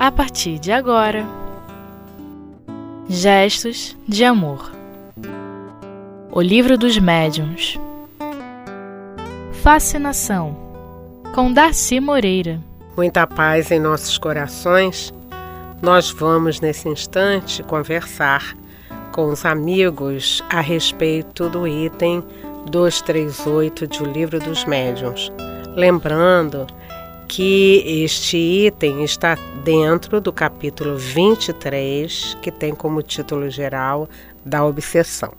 a partir de agora. Gestos de Amor O Livro dos Médiuns Fascinação com Darcy Moreira Muita paz em nossos corações. Nós vamos nesse instante conversar com os amigos a respeito do item 238 de O Livro dos Médiuns. Lembrando que este item está dentro do capítulo 23, que tem como título geral da obsessão.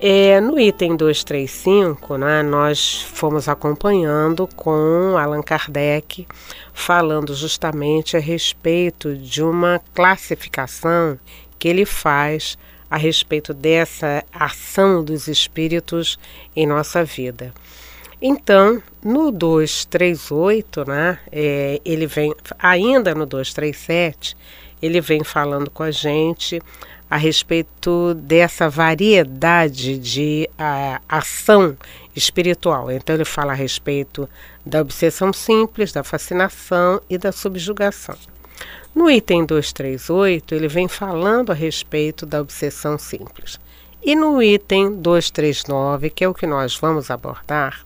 É, no item 235, né, nós fomos acompanhando com Allan Kardec, falando justamente a respeito de uma classificação que ele faz a respeito dessa ação dos espíritos em nossa vida. Então, no 238, né, é, ele vem, ainda no 237, ele vem falando com a gente a respeito dessa variedade de a, ação espiritual. Então, ele fala a respeito da obsessão simples, da fascinação e da subjugação. No item 238, ele vem falando a respeito da obsessão simples. E no item 239, que é o que nós vamos abordar,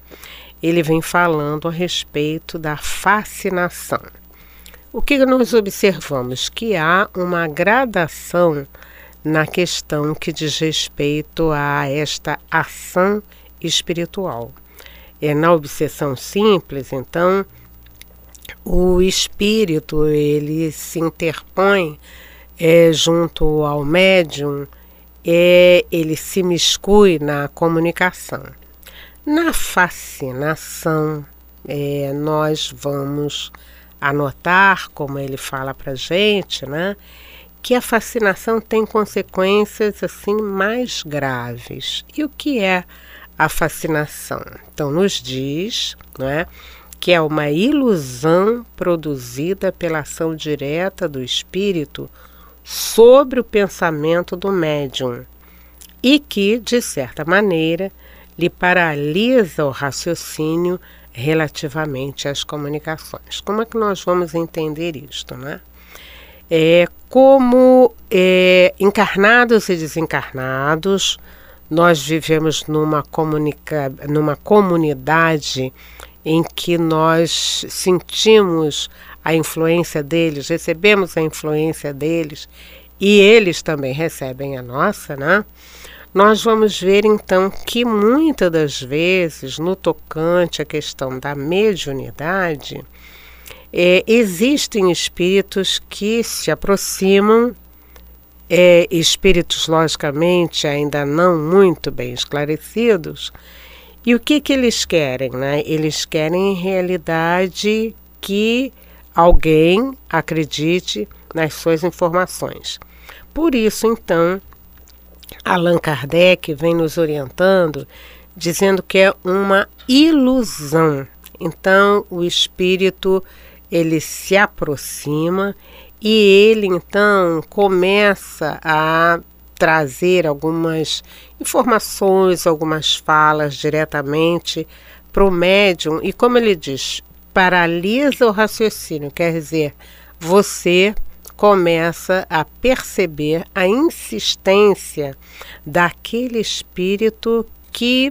ele vem falando a respeito da fascinação. O que nós observamos? Que há uma gradação na questão que diz respeito a esta ação espiritual. É na obsessão simples, então, o espírito ele se interpõe é, junto ao médium é, ele se miscui na comunicação. Na fascinação, é, nós vamos anotar, como ele fala para gente, né, que a fascinação tem consequências assim mais graves. E o que é a fascinação? Então, nos diz, né, que é uma ilusão produzida pela ação direta do espírito sobre o pensamento do médium e que, de certa maneira, lhe paralisa o raciocínio relativamente às comunicações. Como é que nós vamos entender isto, né? É, como é, encarnados e desencarnados, nós vivemos numa, comunica, numa comunidade em que nós sentimos a influência deles, recebemos a influência deles e eles também recebem a nossa, né? Nós vamos ver então que muitas das vezes, no tocante à questão da mediunidade, é, existem espíritos que se aproximam, é, espíritos logicamente ainda não muito bem esclarecidos, e o que, que eles querem? Né? Eles querem, em realidade, que alguém acredite nas suas informações. Por isso, então, Allan Kardec vem nos orientando, dizendo que é uma ilusão. Então, o espírito ele se aproxima e ele então começa a trazer algumas informações, algumas falas diretamente para o médium e como ele diz, paralisa o raciocínio, quer dizer, você começa a perceber a insistência daquele espírito que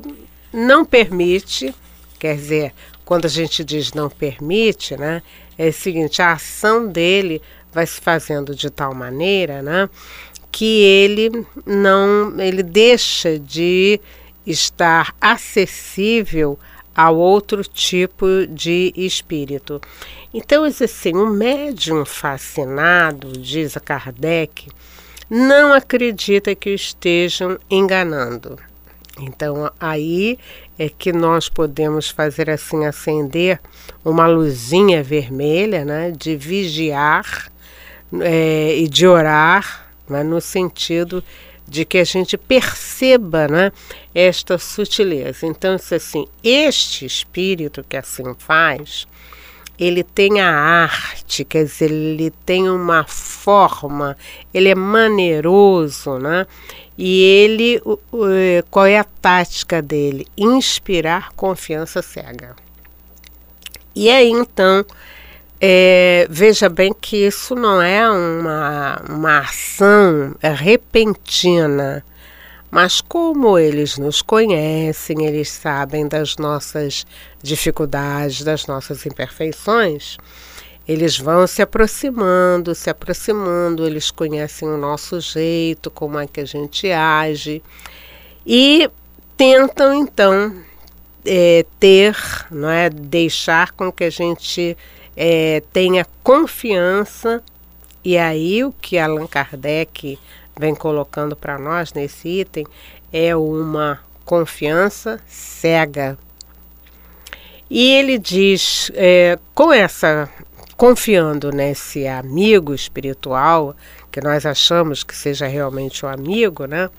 não permite, quer dizer, quando a gente diz não permite, né, é o seguinte, a ação dele vai se fazendo de tal maneira, né, que ele não, ele deixa de estar acessível a outro tipo de espírito. Então, assim, o médium fascinado, diz a Kardec, não acredita que o estejam enganando. Então, aí é que nós podemos fazer assim acender uma luzinha vermelha, né, de vigiar é, e de orar, né, no sentido de que a gente perceba né, esta sutileza. Então, isso assim, este espírito que assim faz, ele tem a arte, quer dizer, ele tem uma forma, ele é maneiroso, né? E ele, qual é a tática dele? Inspirar confiança cega. E aí então É, veja bem que isso não é uma, uma ação repentina, mas como eles nos conhecem, eles sabem das nossas dificuldades, das nossas imperfeições, eles vão se aproximando, se aproximando, eles conhecem o nosso jeito, como é que a gente age e tentam então é, ter, não é, deixar com que a gente é, tenha confiança e aí o que Allan Kardec vem colocando para nós nesse item é uma confiança cega. E ele diz, é, com essa confiando nesse amigo espiritual, que nós achamos que seja realmente um amigo, né?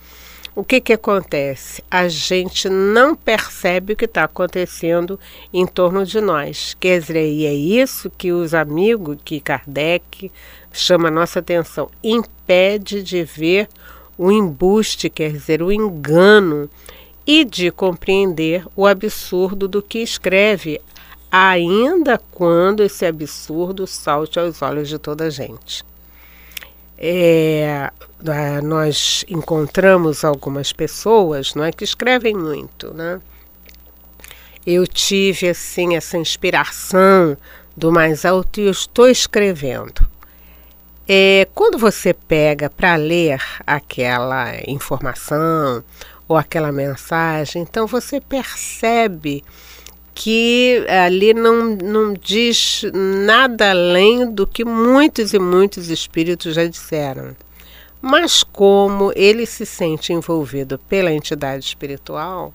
O que, que acontece? A gente não percebe o que está acontecendo em torno de nós. Quer dizer, e é isso que os amigos, que Kardec chama a nossa atenção, impede de ver o embuste, quer dizer, o engano, e de compreender o absurdo do que escreve, ainda quando esse absurdo salte aos olhos de toda a gente. É, nós encontramos algumas pessoas não é, que escrevem muito. Né? Eu tive assim essa inspiração do mais alto e eu estou escrevendo. É, quando você pega para ler aquela informação ou aquela mensagem, então você percebe que ali não, não diz nada além do que muitos e muitos espíritos já disseram. Mas como ele se sente envolvido pela entidade espiritual,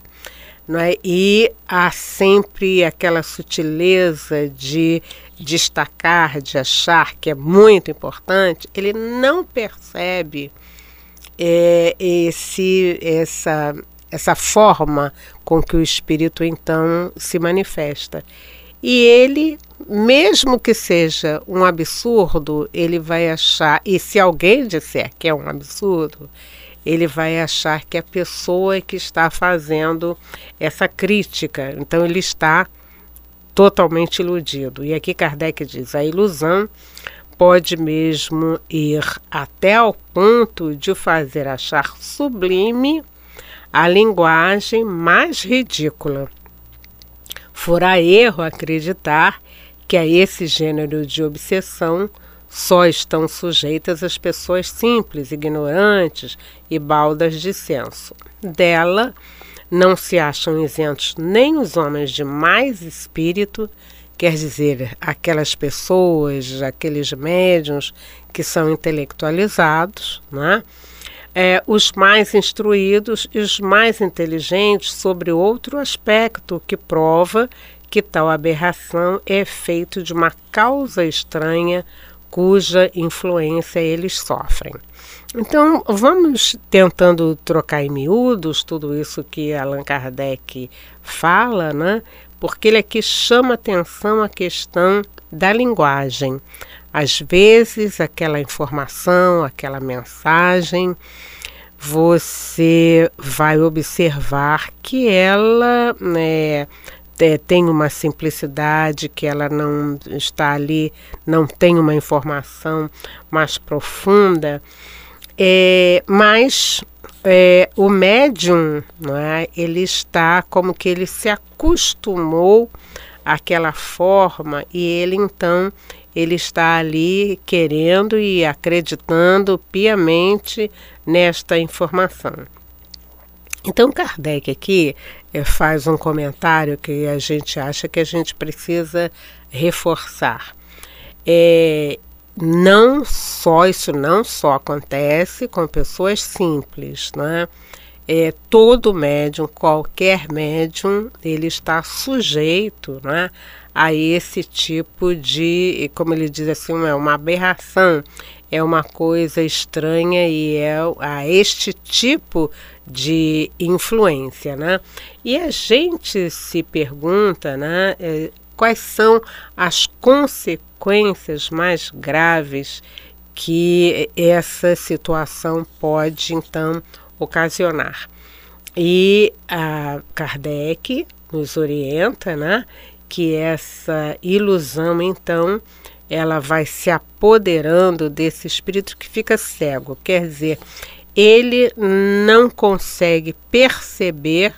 não é? e há sempre aquela sutileza de destacar, de achar que é muito importante, ele não percebe é, esse, essa, essa forma com que o espírito então se manifesta. E ele, mesmo que seja um absurdo, ele vai achar, e se alguém disser que é um absurdo, ele vai achar que a pessoa que está fazendo essa crítica. Então ele está totalmente iludido. E aqui Kardec diz: a ilusão pode mesmo ir até ao ponto de fazer achar sublime a linguagem mais ridícula. Fora erro acreditar que a esse gênero de obsessão só estão sujeitas as pessoas simples, ignorantes e baldas de senso. Dela não se acham isentos nem os homens de mais espírito, quer dizer, aquelas pessoas, aqueles médiums que são intelectualizados, né? É, os mais instruídos e os mais inteligentes sobre outro aspecto que prova que tal aberração é feito de uma causa estranha cuja influência eles sofrem. Então, vamos tentando trocar em miúdos tudo isso que Allan Kardec fala, né? porque ele aqui chama atenção a questão da linguagem. Às vezes, aquela informação, aquela mensagem, você vai observar que ela né, tem uma simplicidade, que ela não está ali, não tem uma informação mais profunda, é, mas é, o médium, não é, ele está como que ele se acostumou àquela forma e ele então ele está ali querendo e acreditando piamente nesta informação. Então, Kardec aqui é, faz um comentário que a gente acha que a gente precisa reforçar. É, não só isso não só acontece com pessoas simples, né? É, todo médium, qualquer médium, ele está sujeito né, a esse tipo de, como ele diz assim, é uma aberração, é uma coisa estranha e é a este tipo de influência, né? E a gente se pergunta, né, é, quais são as consequências mais graves que essa situação pode então ocasionar. E a Kardec nos orienta, né, que essa ilusão, então, ela vai se apoderando desse espírito que fica cego. Quer dizer, ele não consegue perceber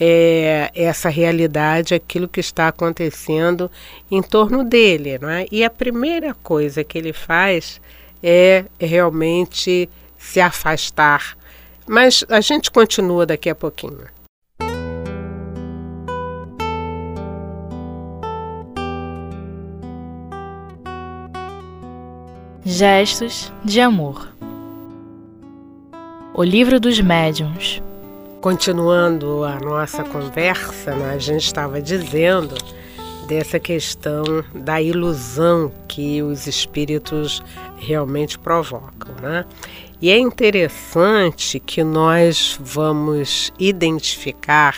é, essa realidade, aquilo que está acontecendo em torno dele. Não é? E a primeira coisa que ele faz é realmente se afastar. Mas a gente continua daqui a pouquinho. Gestos de amor. O livro dos médiuns. Continuando a nossa conversa, né, a gente estava dizendo dessa questão da ilusão que os espíritos realmente provocam, né? E é interessante que nós vamos identificar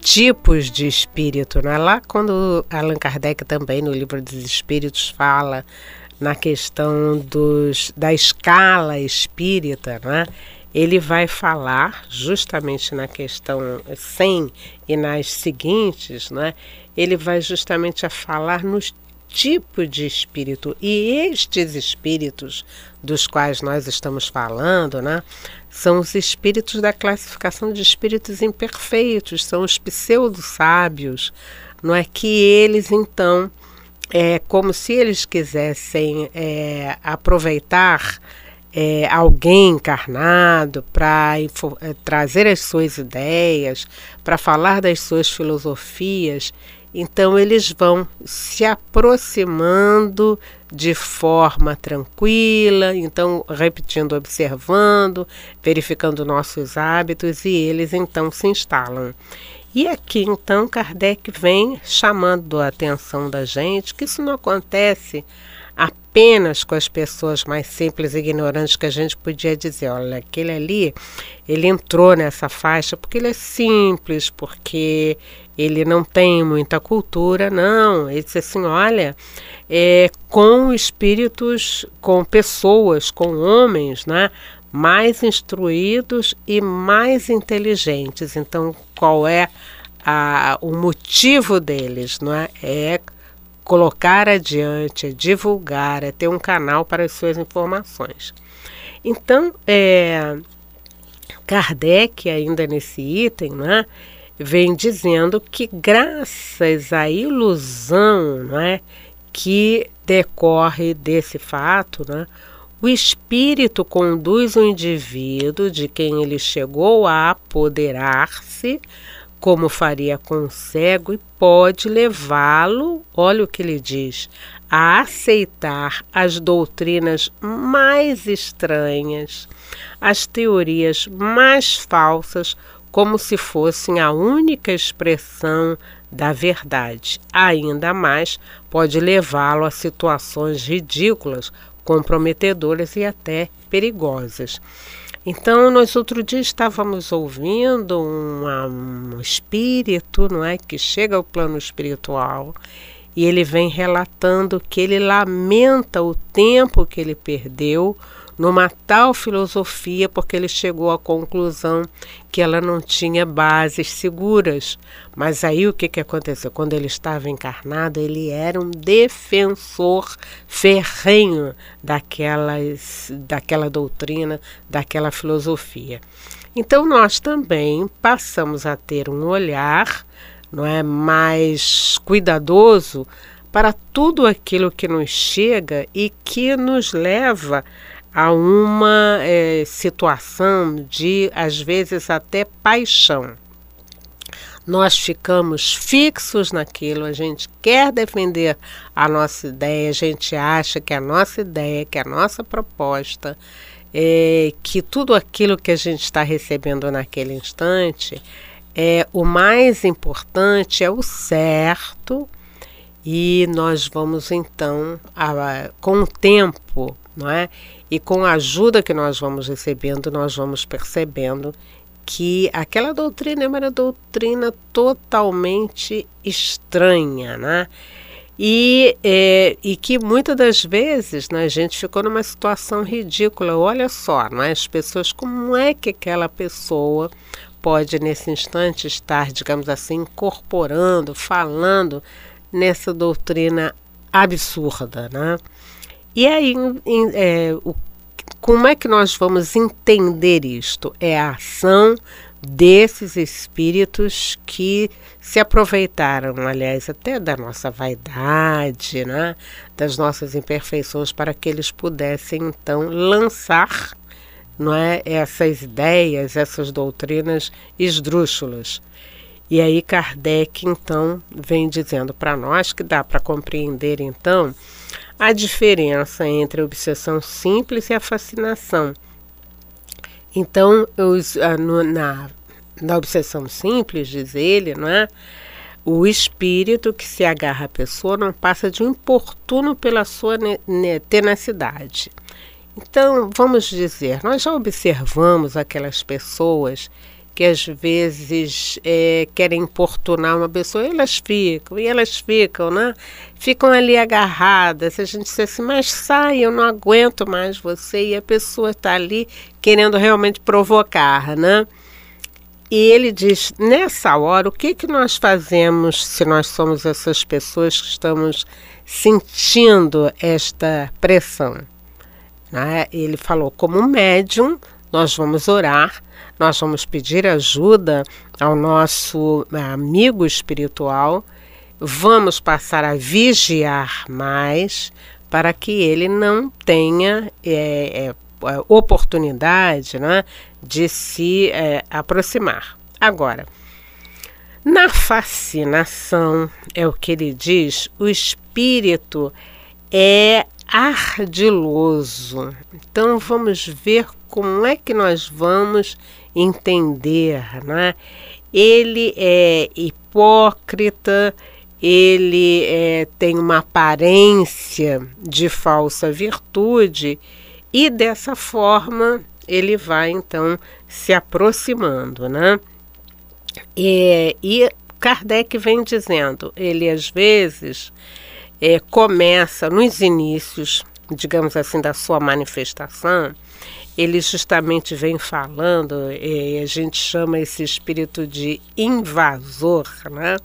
tipos de espírito, né? Lá quando Allan Kardec também no livro dos Espíritos fala na questão dos, da escala espírita, né? ele vai falar justamente na questão 100 e nas seguintes, né? ele vai justamente a falar nos tipos de espírito. E estes espíritos dos quais nós estamos falando, né, são os espíritos da classificação de espíritos imperfeitos, são os pseudo-sábios, não é que eles então é como se eles quisessem é, aproveitar é, alguém encarnado para é, trazer as suas ideias, para falar das suas filosofias. Então, eles vão se aproximando de forma tranquila, então, repetindo, observando, verificando nossos hábitos, e eles então se instalam. E aqui então Kardec vem chamando a atenção da gente que isso não acontece apenas com as pessoas mais simples e ignorantes que a gente podia dizer, olha, aquele ali, ele entrou nessa faixa porque ele é simples, porque ele não tem muita cultura, não. Ele disse assim, olha, é, com espíritos, com pessoas, com homens, né? Mais instruídos e mais inteligentes. Então, qual é a, o motivo deles? Não é? é colocar adiante, é divulgar, é ter um canal para as suas informações. Então, é, Kardec, ainda nesse item, né, vem dizendo que graças à ilusão né, que decorre desse fato, né, o espírito conduz o indivíduo de quem ele chegou a apoderar-se, como faria com o cego, e pode levá-lo, olha o que ele diz, a aceitar as doutrinas mais estranhas, as teorias mais falsas, como se fossem a única expressão da verdade. Ainda mais, pode levá-lo a situações ridículas, comprometedoras e até perigosas. Então, nós outro dia estávamos ouvindo um, um espírito, não é, que chega ao plano espiritual e ele vem relatando que ele lamenta o tempo que ele perdeu numa tal filosofia porque ele chegou à conclusão que ela não tinha bases seguras. Mas aí o que, que aconteceu? Quando ele estava encarnado, ele era um defensor ferrenho daquelas, daquela doutrina, daquela filosofia. Então nós também passamos a ter um olhar não é mais cuidadoso para tudo aquilo que nos chega e que nos leva a uma é, situação de, às vezes, até paixão. Nós ficamos fixos naquilo, a gente quer defender a nossa ideia, a gente acha que a nossa ideia, que a nossa proposta, é, que tudo aquilo que a gente está recebendo naquele instante, é o mais importante, é o certo, e nós vamos então, a, com o tempo, não é? E com a ajuda que nós vamos recebendo, nós vamos percebendo que aquela doutrina é uma doutrina totalmente estranha, né? E, é, e que muitas das vezes né, a gente ficou numa situação ridícula. Olha só, né, as pessoas, como é que aquela pessoa pode nesse instante estar, digamos assim, incorporando, falando nessa doutrina absurda, né? E aí, em, é, o, como é que nós vamos entender isto? É a ação desses espíritos que se aproveitaram, aliás, até da nossa vaidade, né? das nossas imperfeições, para que eles pudessem então lançar não é, essas ideias, essas doutrinas esdrúxulas. E aí Kardec então vem dizendo para nós que dá para compreender então a diferença entre a obsessão simples e a fascinação. Então, os, ah, no, na, na obsessão simples, diz ele, não é? O espírito que se agarra à pessoa não passa de um importuno pela sua tenacidade. Então, vamos dizer, nós já observamos aquelas pessoas que às vezes é, querem importunar uma pessoa, e elas ficam, e elas ficam, né? Ficam ali agarradas. A gente diz assim, mas sai, eu não aguento mais você, e a pessoa está ali querendo realmente provocar, né? E ele diz: nessa hora, o que, que nós fazemos se nós somos essas pessoas que estamos sentindo esta pressão? Né? Ele falou: como médium, nós vamos orar nós vamos pedir ajuda ao nosso amigo espiritual, vamos passar a vigiar mais para que ele não tenha é, é, oportunidade né, de se é, aproximar. Agora, na fascinação, é o que ele diz, o espírito é ardiloso. Então vamos ver como é que nós vamos entender, né? Ele é hipócrita, ele é, tem uma aparência de falsa virtude e dessa forma ele vai então se aproximando, né? E, Kardec vem dizendo, ele às vezes é, começa nos inícios, digamos assim, da sua manifestação, ele justamente vem falando, e a gente chama esse espírito de invasor, né?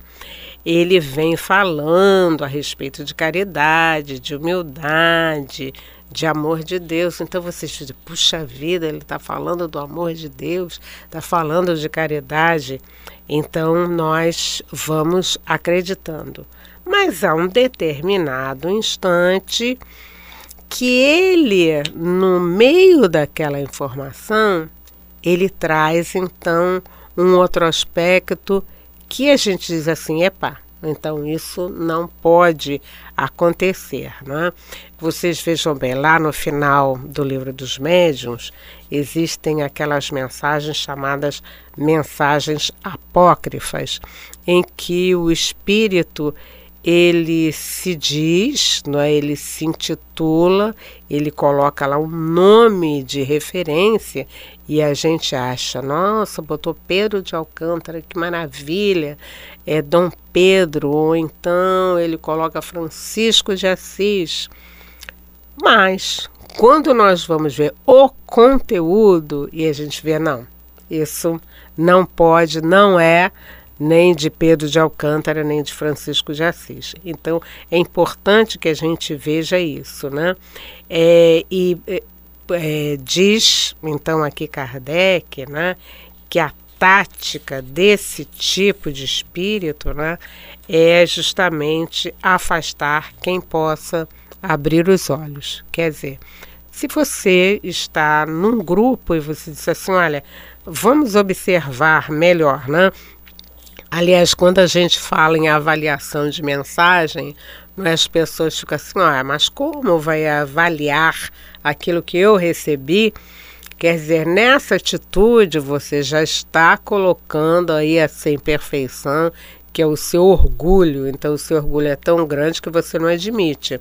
Ele vem falando a respeito de caridade, de humildade, de amor de Deus. Então vocês dizem, puxa vida, ele está falando do amor de Deus, está falando de caridade. Então nós vamos acreditando. Mas há um determinado instante que ele, no meio daquela informação, ele traz então um outro aspecto que a gente diz assim, epá, então isso não pode acontecer, né? Vocês vejam bem, lá no final do livro dos médiuns existem aquelas mensagens chamadas mensagens apócrifas, em que o espírito ele se diz, não é? ele se intitula, ele coloca lá um nome de referência e a gente acha, nossa, botou Pedro de Alcântara, que maravilha, é Dom Pedro, ou então ele coloca Francisco de Assis. Mas quando nós vamos ver o conteúdo e a gente vê, não, isso não pode, não é nem de Pedro de Alcântara, nem de Francisco de Assis. Então, é importante que a gente veja isso, né? É, e é, é, diz, então, aqui Kardec, né, que a tática desse tipo de espírito, né, é justamente afastar quem possa abrir os olhos. Quer dizer, se você está num grupo e você diz assim, olha, vamos observar melhor, né? Aliás, quando a gente fala em avaliação de mensagem, as pessoas ficam assim, ah, mas como vai avaliar aquilo que eu recebi? Quer dizer, nessa atitude você já está colocando aí essa imperfeição, que é o seu orgulho. Então, o seu orgulho é tão grande que você não admite.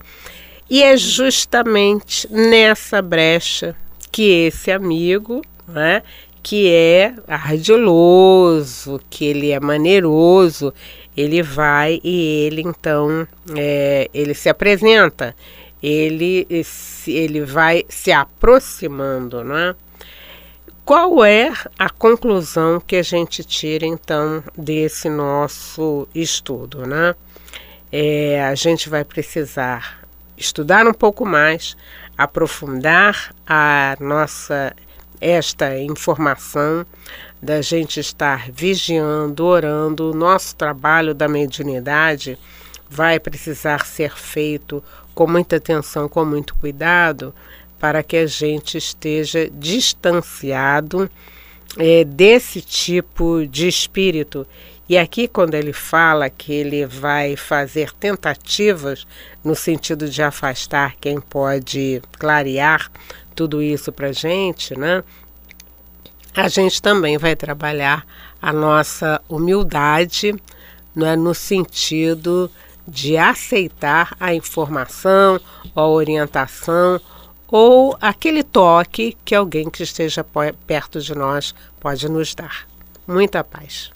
E é justamente nessa brecha que esse amigo, né, que é ardiloso, que ele é maneiroso, ele vai e ele então é, ele se apresenta, ele ele vai se aproximando, não é? qual é a conclusão que a gente tira então desse nosso estudo, né? É, a gente vai precisar estudar um pouco mais, aprofundar a nossa esta informação da gente estar vigiando, orando, o nosso trabalho da mediunidade vai precisar ser feito com muita atenção, com muito cuidado, para que a gente esteja distanciado é, desse tipo de espírito. E aqui, quando ele fala que ele vai fazer tentativas no sentido de afastar quem pode clarear tudo isso para gente, né? A gente também vai trabalhar a nossa humildade né, no sentido de aceitar a informação, a orientação ou aquele toque que alguém que esteja perto de nós pode nos dar. Muita paz.